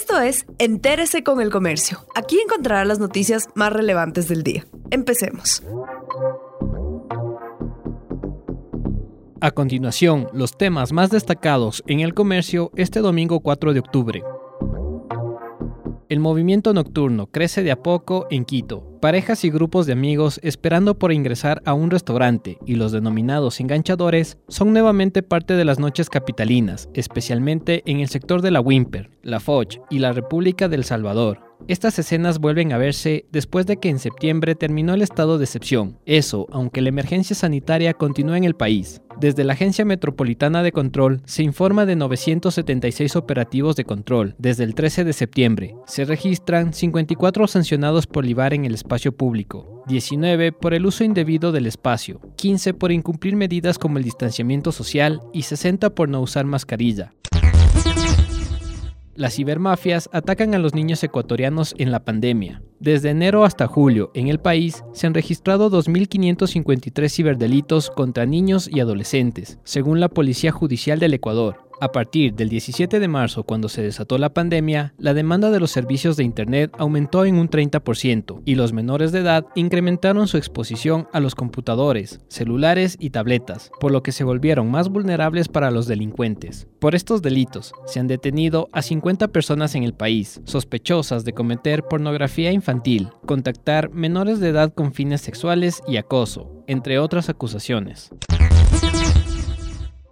Esto es Entérese con el Comercio. Aquí encontrará las noticias más relevantes del día. Empecemos. A continuación, los temas más destacados en el comercio este domingo 4 de octubre. El movimiento nocturno crece de a poco en Quito. Parejas y grupos de amigos esperando por ingresar a un restaurante y los denominados enganchadores son nuevamente parte de las noches capitalinas, especialmente en el sector de la Wimper, la Foch y la República del Salvador. Estas escenas vuelven a verse después de que en septiembre terminó el estado de excepción, eso aunque la emergencia sanitaria continúa en el país. Desde la Agencia Metropolitana de Control se informa de 976 operativos de control desde el 13 de septiembre. Se registran 54 sancionados por libar en el espacio público, 19 por el uso indebido del espacio, 15 por incumplir medidas como el distanciamiento social y 60 por no usar mascarilla. Las cibermafias atacan a los niños ecuatorianos en la pandemia. Desde enero hasta julio, en el país, se han registrado 2.553 ciberdelitos contra niños y adolescentes, según la Policía Judicial del Ecuador. A partir del 17 de marzo, cuando se desató la pandemia, la demanda de los servicios de Internet aumentó en un 30% y los menores de edad incrementaron su exposición a los computadores, celulares y tabletas, por lo que se volvieron más vulnerables para los delincuentes. Por estos delitos, se han detenido a 50 personas en el país, sospechosas de cometer pornografía infantil, contactar menores de edad con fines sexuales y acoso, entre otras acusaciones.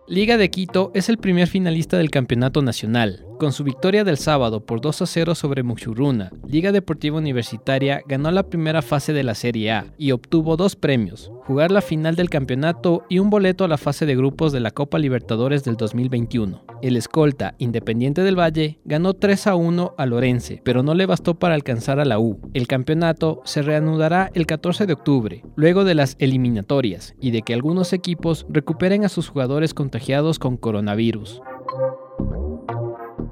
Liga de Quito es el primer finalista del campeonato nacional. Con su victoria del sábado por 2 a 0 sobre Muchuruna, Liga Deportiva Universitaria ganó la primera fase de la Serie A y obtuvo dos premios, jugar la final del campeonato y un boleto a la fase de grupos de la Copa Libertadores del 2021. El escolta Independiente del Valle ganó 3 a 1 a Lorense, pero no le bastó para alcanzar a la U. El campeonato se reanudará el 14 de octubre, luego de las eliminatorias y de que algunos equipos recuperen a sus jugadores contagiados con coronavirus.